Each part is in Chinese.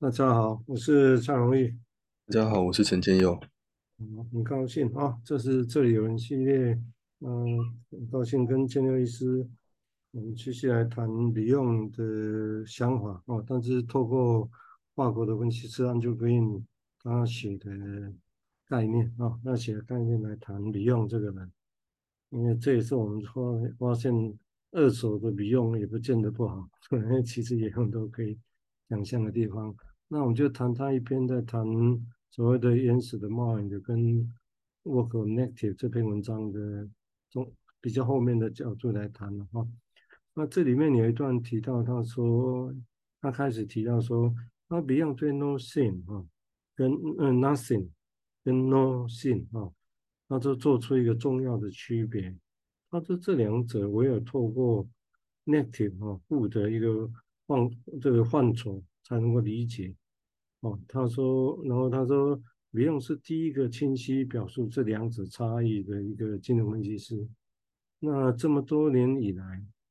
大家好，我是蔡荣益。大家好，我是陈建佑。嗯，很高兴啊，这是这里有人系列。嗯，很高兴跟建佑医师，我们继续来谈 Beyond 的想法哦。但是透过法国的分析师 Andrew Green 他写的概念啊，那写的概念来谈 Beyond 这个人，因为这也是我们发发现二手的 Beyond 也不见得不好，因为其实也有很多可以想象的地方。那我们就谈他一篇在谈所谓的原始的 mind 跟 work of negative 这篇文章的中比较后面的角度来谈了哈。那这里面有一段提到，他说他开始提到说，那 Beyond 对 nothing 哈，跟嗯 nothing 跟 no thing 哈，那就做出一个重要的区别。他说这两者唯有透过 native 哈负的一个范这个范畴。才能够理解哦。他说，然后他说，Beyond 是第一个清晰表述这两者差异的一个精神分析师。那这么多年以来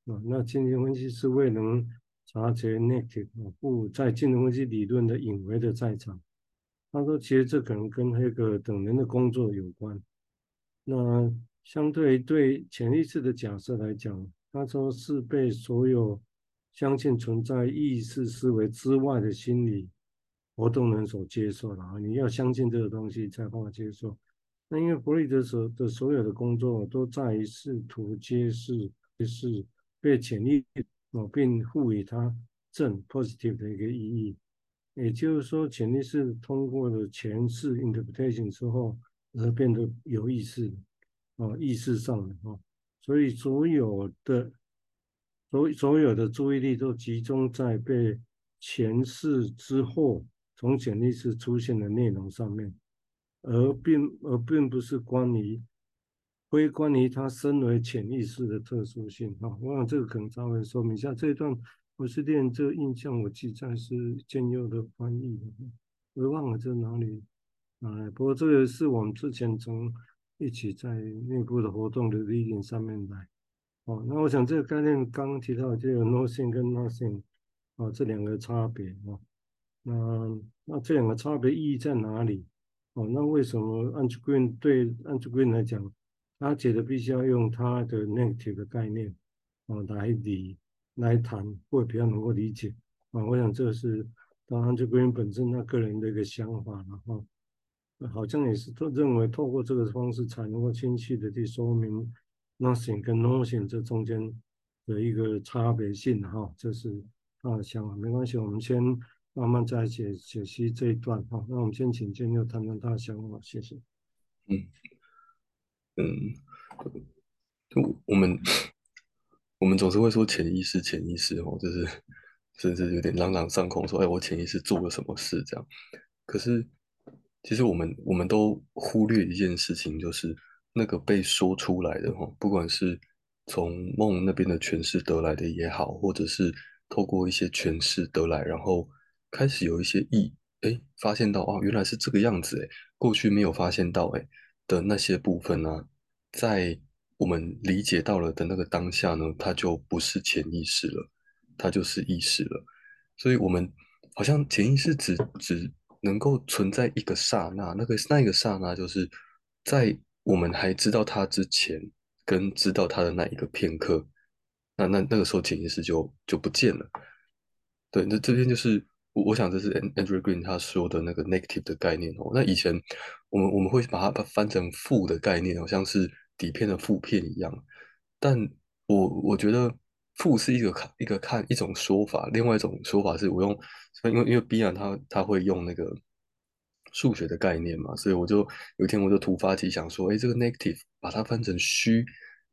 啊，那精神分析师未能察觉 negative 不在精神分析理论的隐微的在场。他说，其实这可能跟黑格等人的工作有关。那相对对潜意识的假设来讲，他说是被所有。相信存在意识思维之外的心理活动能所接受的啊，你要相信这个东西才能接受。那因为弗洛伊德所的所有的工作都在于试图揭示，就是被潜意识，并赋予它正 positive 的一个意义。也就是说，潜意识通过了前世 interpretation 之后而变得有意识啊，意识上的啊，所以所有的。所所有的注意力都集中在被前世之后从潜意识出现的内容上面，而并而并不是关于非关于它身为潜意识的特殊性啊。我想这个可能稍微说明一下这一段。我是练这个印象，我记载是建佑的翻译，我忘了在哪里啊。不过这个是我们之前从一起在内部的活动的背景上面来。哦，那我想这个概念刚刚提到就有 nothing 跟 nothing 啊这两个差别啊，那那这两个差别意义在哪里？哦，那为什么 Andrew Green 对 Andrew Green 来讲，他觉得必须要用他的 negative 的概念哦来理来谈，会比较能够理解啊？我想这是当 Andrew Green 本身他个人的一个想法，然后好像也是都认为透过这个方式才能够清晰的去说明。Nothing 跟 Nothing 这中间的一个差别性哈，这是他的想法，没关系，我们先慢慢再解解析这一段哈。那我们先请建佑谈谈他的想法，谢谢。嗯嗯，就我们我们总是会说潜意识，潜意识哦，就是甚至有点朗朗上口，说哎，我潜意识做了什么事这样。可是其实我们我们都忽略一件事情，就是。那个被说出来的哈，不管是从梦那边的诠释得来的也好，或者是透过一些诠释得来，然后开始有一些意，哎，发现到啊，原来是这个样子哎，过去没有发现到哎的那些部分呢、啊，在我们理解到了的那个当下呢，它就不是潜意识了，它就是意识了。所以，我们好像潜意识只只能够存在一个刹那，那个那一个刹那就是在。我们还知道他之前，跟知道他的那一个片刻，那那那个时候潜意识就就不见了。对，那这边就是我我想这是 Andrew Green 他说的那个 negative 的概念哦。那以前我们我们会把它翻成负的概念，好像是底片的负片一样。但我我觉得负是一个看一个看一种说法，另外一种说法是我用，因为因为 Beyond 他他会用那个。数学的概念嘛，所以我就有一天我就突发奇想说，哎，这个 negative 把它翻成虚，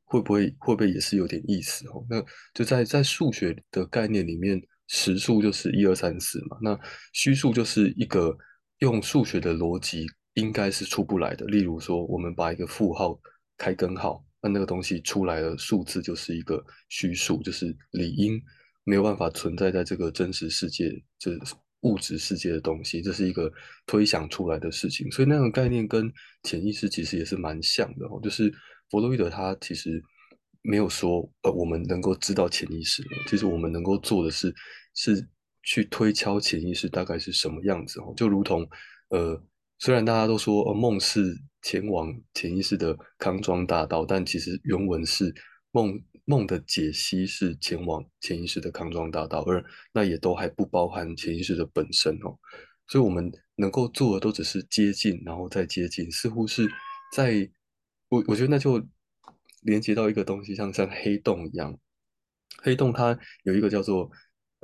会不会会不会也是有点意思哦？那就在在数学的概念里面，实数就是一二三四嘛，那虚数就是一个用数学的逻辑应该是出不来的。例如说，我们把一个负号开根号，那那个东西出来的数字就是一个虚数，就是理应没有办法存在在这个真实世界，就是。物质世界的东西，这是一个推想出来的事情，所以那种概念跟潜意识其实也是蛮像的哦。就是弗洛伊德他其实没有说，呃，我们能够知道潜意识，其实我们能够做的是，是去推敲潜意识大概是什么样子哦，就如同呃，虽然大家都说呃，梦是前往潜意识的康庄大道，但其实原文是梦梦的解析是前往潜意识的康庄大道，而那也都还不包含潜意识的本身哦，所以我们能够做的都只是接近，然后再接近，似乎是在我我觉得那就连接到一个东西，像像黑洞一样，黑洞它有一个叫做。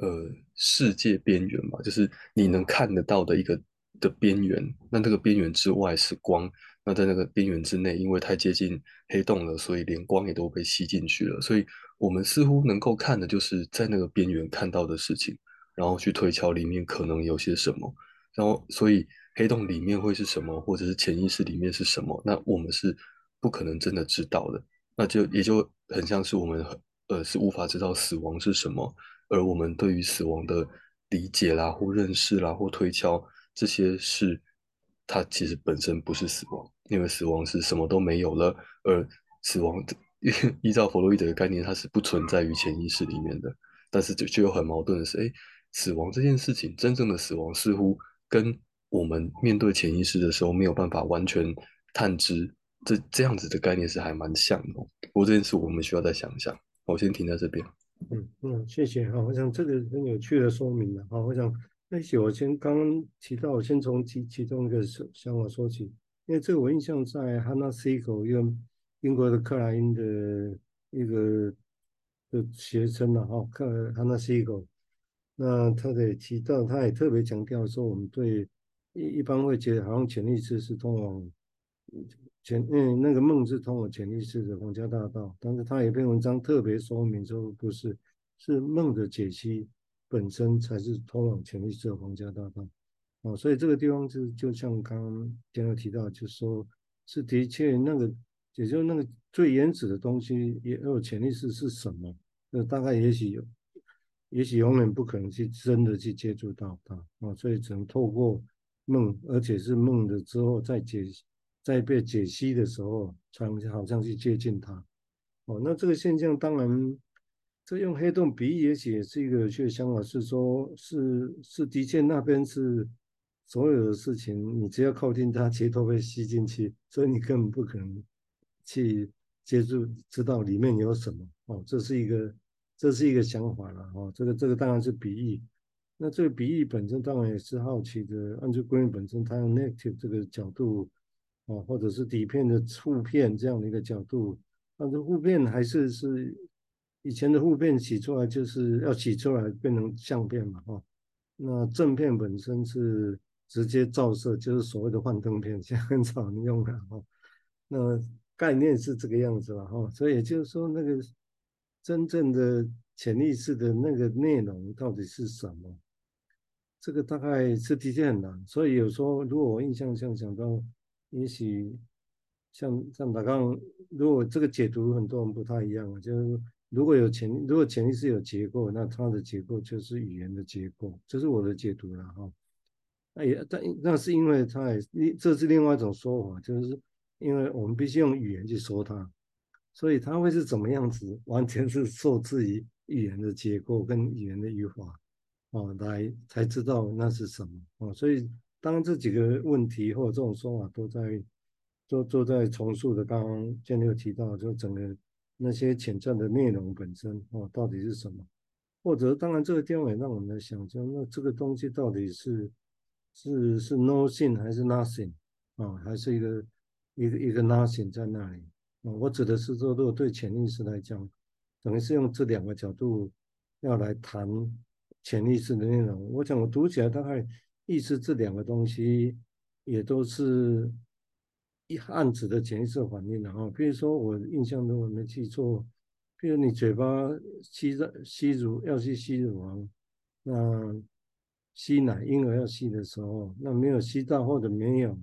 呃，世界边缘嘛，就是你能看得到的一个的边缘。那这个边缘之外是光，那在那个边缘之内，因为太接近黑洞了，所以连光也都被吸进去了。所以我们似乎能够看的就是在那个边缘看到的事情，然后去推敲里面可能有些什么。然后，所以黑洞里面会是什么，或者是潜意识里面是什么，那我们是不可能真的知道的。那就也就很像是我们呃是无法知道死亡是什么。而我们对于死亡的理解啦，或认识啦，或推敲这些是，它其实本身不是死亡，因为死亡是什么都没有了。而死亡依照弗洛伊德的概念，它是不存在于潜意识里面的。但是就就有很矛盾的是，诶，死亡这件事情，真正的死亡似乎跟我们面对潜意识的时候没有办法完全探知，这这样子的概念是还蛮像的。不过这件事我们需要再想一想。我先停在这边。嗯嗯，谢谢哈。我想这个很有趣的说明了哈。我想那些我先刚刚提到，我先从其其中一个想法说起，因为这个我印象在 Hannah Siegel 用英国的克莱因的一个的学生了哈，克 Hannah Siegel，那他也提到，他也特别强调说，我们对一一般会觉得好像潜意识是通往。潜嗯，那个梦是通往潜意识的皇家大道，但是他有一篇文章特别说明说，不是，是梦的解析本身才是通往潜意识的皇家大道。哦，所以这个地方就就像刚刚前面提到，就说，是的确那个，也就那个最原始的东西，也有潜意识是什么？那大概也许有，也许永远不可能去真的去接触到它啊，所以只能透过梦，而且是梦的之后再解再。被解析的时候，才好像去接近它。哦，那这个现象当然，这用黑洞比喻也许是一个有趣的想法，是说，是是的确那边是所有的事情，你只要靠近它，其实都被吸进去，所以你根本不可能去接触，知道里面有什么。哦，这是一个这是一个想法了。哦，这个这个当然是比喻。那这个比喻本身当然也是好奇的，按照归因本身，它用 negative 这个角度。哦，或者是底片的负片这样的一个角度，但是负片还是是以前的负片洗出来就是要洗出来变成相片嘛，哈。那正片本身是直接照射，就是所谓的幻灯片，现在很少人用了哈。那概念是这个样子了哈，所以也就是说，那个真正的潜意识的那个内容到底是什么？这个大概是的确很难，所以有时候如果我印象像想到。也许像像刚刚，如果这个解读很多人不太一样，就是如果有潜，如果潜意识有结构，那它的结构就是语言的结构，这是我的解读了哈。那也但那是因为它也，这是另外一种说法，就是因为我们必须用语言去说它，所以它会是怎么样子，完全是受制于语言的结构跟语言的语法啊来才知道那是什么啊，所以。当这几个问题或者这种说法都在都都在重塑的，刚刚建六提到，就整个那些潜在的内容本身哦，到底是什么？或者当然这个地方也让我们来想，象那这个东西到底是是是 nothing 还是 nothing 啊？还是一个一个一个 nothing 在那里？我指的是说，如果对潜意识来讲，等于是用这两个角度要来谈潜意识的内容。我想我读起来大概。意思这两个东西也都是一暗指的潜意识反应的哈。比如说我印象中我没记错，比如你嘴巴吸着吸乳要去吸乳房，那吸奶婴儿要吸的时候，那没有吸到或者没有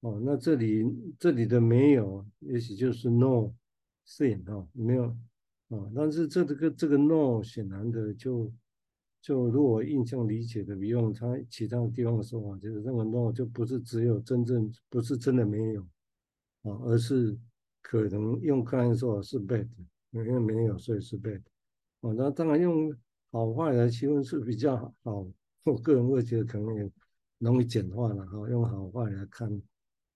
哦，那这里这里的没有，也许就是 no thing 哈，没有啊。但是这个这个 no 显然的就。就如果我印象理解的，比用他其他地方的说法，就是认为 no 就不是只有真正不是真的没有啊，而是可能用个人说法是 bad，因为没有所以是 bad 啊。那当然用好坏来区分是比较好。我个人会觉得可能也容易简化了哈，用好坏来看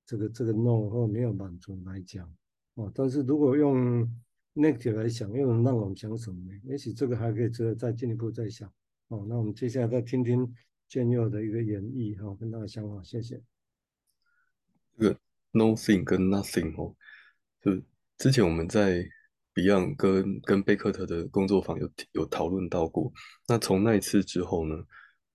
这个这个 no 或没有满足来讲哦。但是如果用 negative 来想，又能让我们想什么呢？也许这个还可以值得再进一步再想哦。那我们接下来再听听建佑的一个演绎哈，跟他的想法，谢谢。这个 nothing 跟 nothing 哦，就之前我们在 Beyond 跟跟贝克特的工作坊有有讨论到过。那从那一次之后呢，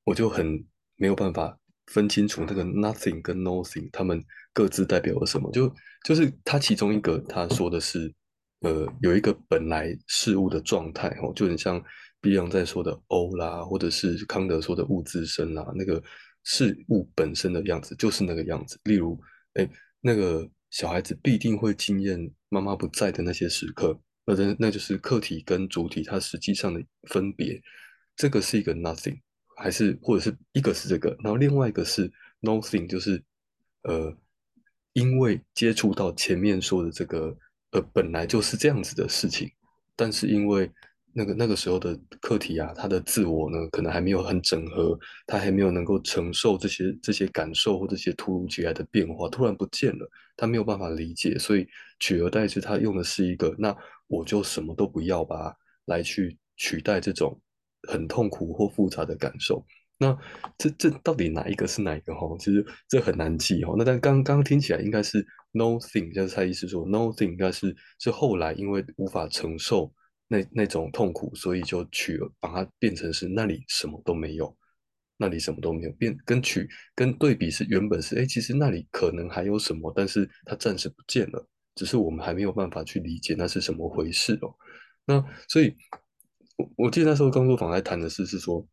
我就很没有办法分清楚那个 nothing 跟 nothing 他们各自代表了什么。就就是他其中一个他说的是，呃，有一个本来事物的状态哦，就很像 Beyond 在说的 all 啦，或者是康德说的物自身啦，那个事物本身的样子就是那个样子。例如，哎，那个小孩子必定会经验妈妈不在的那些时刻，那那就是客体跟主体它实际上的分别。这个是一个 nothing。还是或者是一个是这个，然后另外一个是 nothing，就是呃，因为接触到前面说的这个呃，本来就是这样子的事情，但是因为那个那个时候的课题啊，他的自我呢，可能还没有很整合，他还没有能够承受这些这些感受或这些突如其来的变化，突然不见了，他没有办法理解，所以取而代之，他用的是一个那我就什么都不要吧，来去取代这种。很痛苦或复杂的感受，那这这到底哪一个是哪一个哈？其实这很难记哈。那但刚刚听起来应该是 nothing，就是蔡医师说 nothing 应该是是后来因为无法承受那那种痛苦，所以就取把它变成是那里什么都没有，那里什么都没有变，跟取跟对比是原本是哎，其实那里可能还有什么，但是它暂时不见了，只是我们还没有办法去理解那是什么回事哦。那所以。我我记得那时候工作坊在谈的是，是说，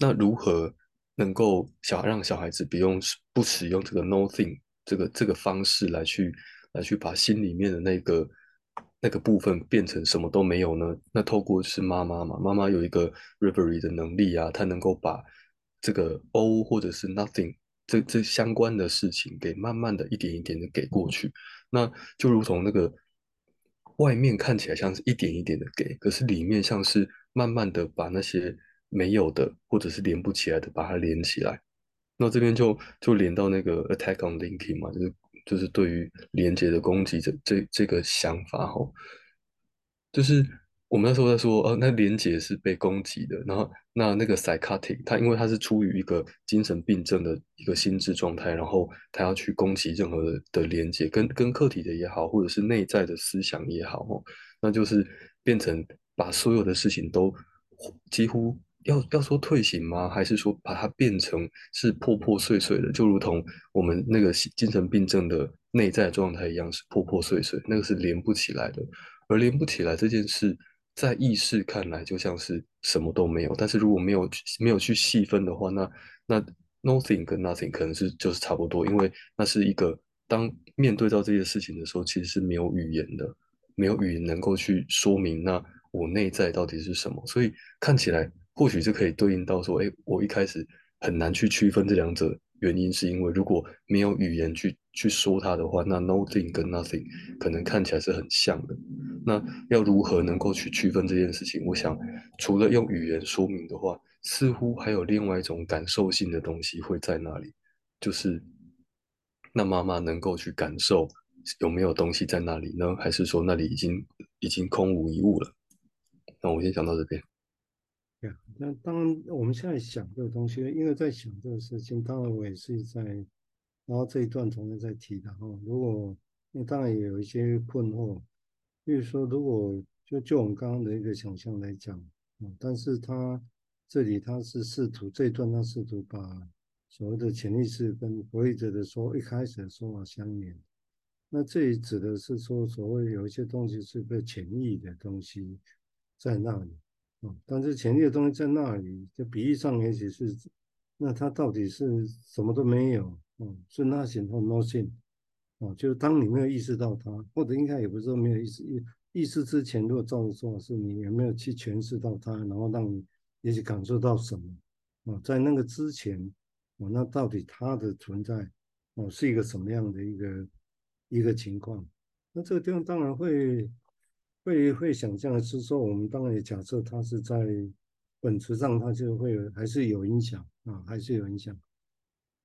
那如何能够小让小孩子不用不使用这个 nothing 这个这个方式来去来去把心里面的那个那个部分变成什么都没有呢？那透过是妈妈嘛，妈妈有一个 reverie 的能力啊，她能够把这个 all 或者是 nothing 这这相关的事情给慢慢的一点一点的给过去，那就如同那个。外面看起来像是一点一点的给，可是里面像是慢慢的把那些没有的或者是连不起来的把它连起来。那这边就就连到那个 attack on linking 嘛，就是就是对于连接的攻击这这这个想法吼，就是。我们那时候在说，呃，那连接是被攻击的，然后那那个 psychotic，他因为他是出于一个精神病症的一个心智状态，然后他要去攻击任何的的连接，跟跟客体的也好，或者是内在的思想也好，哦，那就是变成把所有的事情都几乎要要说退行吗？还是说把它变成是破破碎碎的，就如同我们那个精神病症的内在状态一样，是破破碎碎，那个是连不起来的，而连不起来这件事。在意识看来就像是什么都没有，但是如果没有没有去细分的话，那那 nothing 跟 nothing 可能是就是差不多，因为那是一个当面对到这些事情的时候，其实是没有语言的，没有语言能够去说明那我内在到底是什么，所以看起来或许就可以对应到说，哎，我一开始很难去区分这两者。原因是因为如果没有语言去去说它的话，那 nothing 跟 nothing 可能看起来是很像的。那要如何能够去区分这件事情？我想除了用语言说明的话，似乎还有另外一种感受性的东西会在那里，就是那妈妈能够去感受有没有东西在那里呢？还是说那里已经已经空无一物了？那我先讲到这边。那当然，我们现在想这个东西，因为在想这个事情，当然我也是在，然后这一段同样在提的哈。如果那当然也有一些困惑，比如说，如果就就我们刚刚的一个想象来讲，嗯，但是他这里他是试图这一段他试图把所谓的潜意识跟弗洛伊德的说一开始的说法相连，那这里指的是说所谓有一些东西是被潜意的东西在那里。但是潜力的东西在那里，就比喻上也许是，那它到底是什么都没有，哦，是 nothing 或 nothing，哦，就是当你没有意识到它，或者应该也不是说没有意识，意意识之前，如果照着说是你有没有去诠释到它，然后让你也许感受到什么，哦，在那个之前，哦，那到底它的存在，哦，是一个什么样的一个一个情况？那这个地方当然会。会会想象的是说，我们当然也假设它是在本质上它就会还是有影响啊，还是有影响，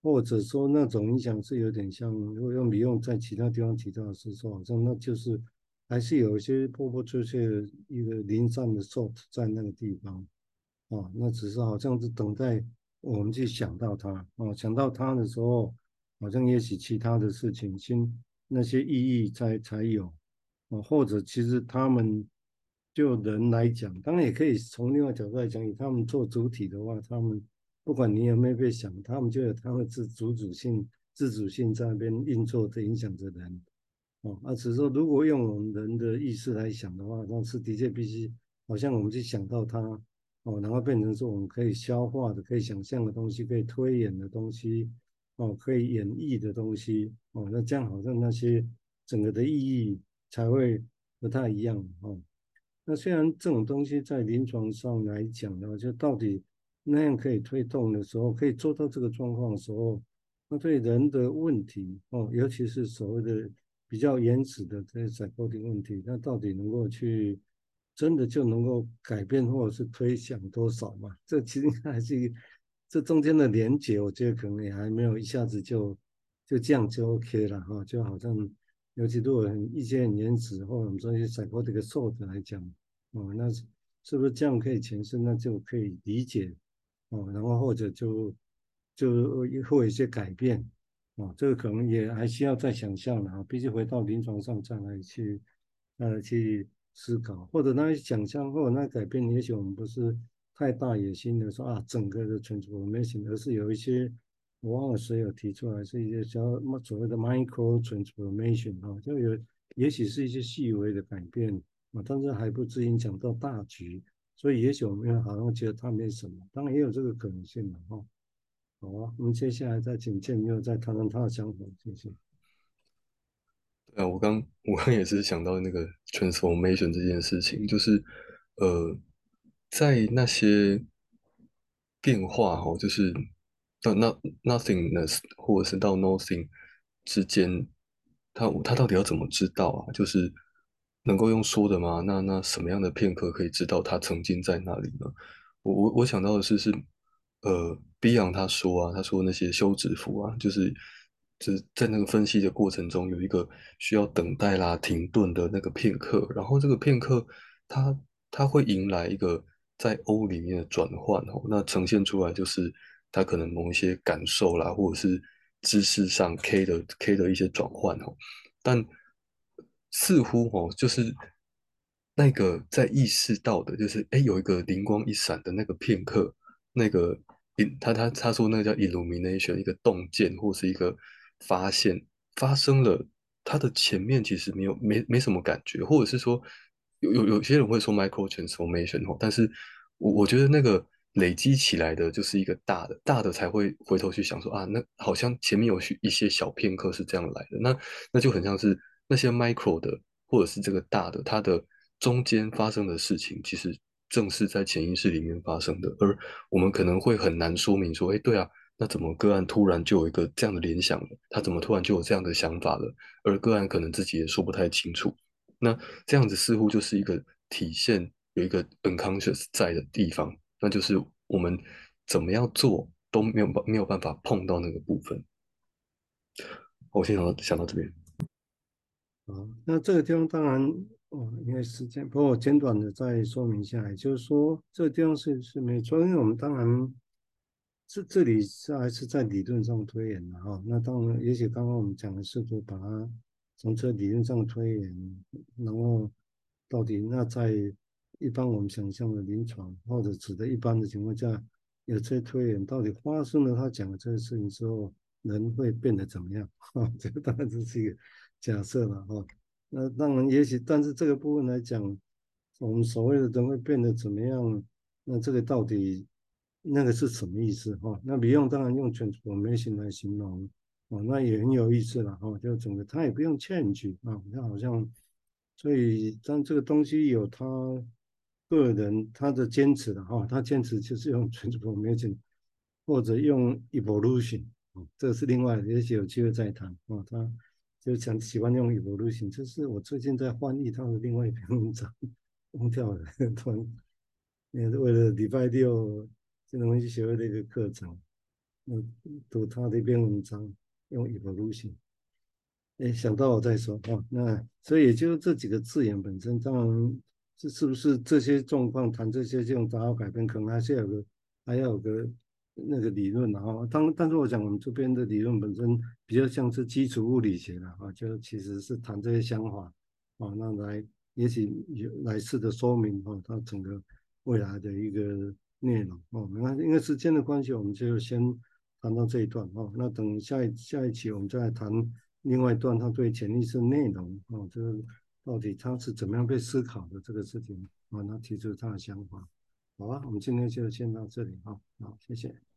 或者说那种影响是有点像，如果用比用在其他地方提到的是说，好像那就是还是有一些波波脆脆的一个零散的 salt 在那个地方啊，那只是好像是等待我们去想到它啊，想到它的时候，好像也许其他的事情新那些意义才才有啊，或者其实他们。就人来讲，当然也可以从另外角度来讲，以他们做主体的话，他们不管你有没有被想，他们就有他们自主主性、自主性在那边运作的影响着人。哦，啊，只是说如果用我们人的意识来想的话，那是的确必须，好像我们去想到它，哦，然后变成说我们可以消化的、可以想象的东西、可以推演的东西，哦，可以演绎的东西，哦，那这样好像那些整个的意义才会不太一样，哦。那虽然这种东西在临床上来讲呢，就到底那样可以推动的时候，可以做到这个状况的时候，那对人的问题哦，尤其是所谓的比较原始的这些 psychotic 问题，那到底能够去真的就能够改变或者是推想多少嘛？这其实还是这中间的连结，我觉得可能也还没有一下子就就这样就 OK 了哈，就好像尤其如果很一些很原始或者我们说一些 psychotic sort 来讲。哦，那是不是这样可以诠释？那就可以理解哦，然后或者就就会有一些改变哦，这个可能也还需要再想象的啊，必须回到临床上再来去呃去思考，或者那些想象或者那改变，也许我们不是太大野心的说啊，整个的 transformation，而是有一些我忘了谁有提出来，是一些叫所谓的 micro transformation 啊，就有也许是一些细微的改变。啊，但是还不至于影响到大局，所以也许我们好像觉得它没什么，当然也有这个可能性的哈。好啊，我们接下来再请建佑再谈谈他的想法，谢谢。对啊，我刚 我刚也是想到那个 transformation 这件事情，就是呃，在那些变化哈，就是到那 nothingness 或者是到 nothing 之间，他他到底要怎么知道啊？就是。能够用说的吗？那那什么样的片刻可以知道他曾经在那里呢？我我我想到的是是，呃，Beyond 他说啊，他说那些休止符啊，就是就是在那个分析的过程中有一个需要等待啦、停顿的那个片刻，然后这个片刻它它会迎来一个在 O 里面的转换哦，那呈现出来就是他可能某一些感受啦，或者是知识上 K 的 K 的一些转换哦，但。似乎哦，就是那个在意识到的，就是哎，有一个灵光一闪的那个片刻，那个他他他说那个叫 illumination，一个洞见或是一个发现发生了，他的前面其实没有没没什么感觉，或者是说有有有些人会说 micro transformation 哦，但是我我觉得那个累积起来的就是一个大的，大的才会回头去想说啊，那好像前面有许一些小片刻是这样来的，那那就很像是。那些 micro 的，或者是这个大的，它的中间发生的事情，其实正是在潜意识里面发生的，而我们可能会很难说明说，哎，对啊，那怎么个案突然就有一个这样的联想了？他怎么突然就有这样的想法了？而个案可能自己也说不太清楚。那这样子似乎就是一个体现有一个 unconscious 在的地方，那就是我们怎么样做都没有办没有办法碰到那个部分。我先想到想到这边。好，那这个地方当然，哦，因为时间，不过我简短的再说明一下，也就是说，这个地方是是没错，因为我们当然这这里是还是在理论上推演的哈。那当然，也许刚刚我们讲的试图把它从这理论上推演，然后到底那在一般我们想象的临床或者指的一般的情况下，有些推演，到底发生了他讲的这个事情之后，人会变得怎么样？哈，这个当然这是一个。假设了哈，那当然也许，但是这个部分来讲，我们所谓的人会变得怎么样？那这个到底那个是什么意思哈？那不用当然用 transformation 来形容哦，那也很有意思了哈。就整个他也不用 change 啊，那好像，所以当这个东西有他个人他的坚持的哈，他坚持就是用 transformation 或者用 evolution 啊，这是另外，也许有机会再谈啊，他。就想喜欢用 evolution，这是我最近在翻译他的另外一篇文章，忘掉了 突然。也是为了礼拜六金融分析协会的一个课程，嗯，读他的一篇文章，用 evolution。哎，想到我再说啊。那所以也就这几个字眼本身，当然这是不是这些状况谈这些这种杂好改变，可能还是有个还要有个那个理论啊。当但是我讲我们这边的理论本身比较像是基础物理学的啊，就其实是谈这些想法啊，那来也许有来试着说明啊，它整个未来的一个内容哦。那因为时间的关系，我们就先谈到这一段哦。那等下一下一期我们再来谈。另外一段，他对潜意识内容啊，这个到底他是怎么样被思考的这个事情啊，他提出他的想法。好啊，我们今天就先到这里啊，好，谢谢。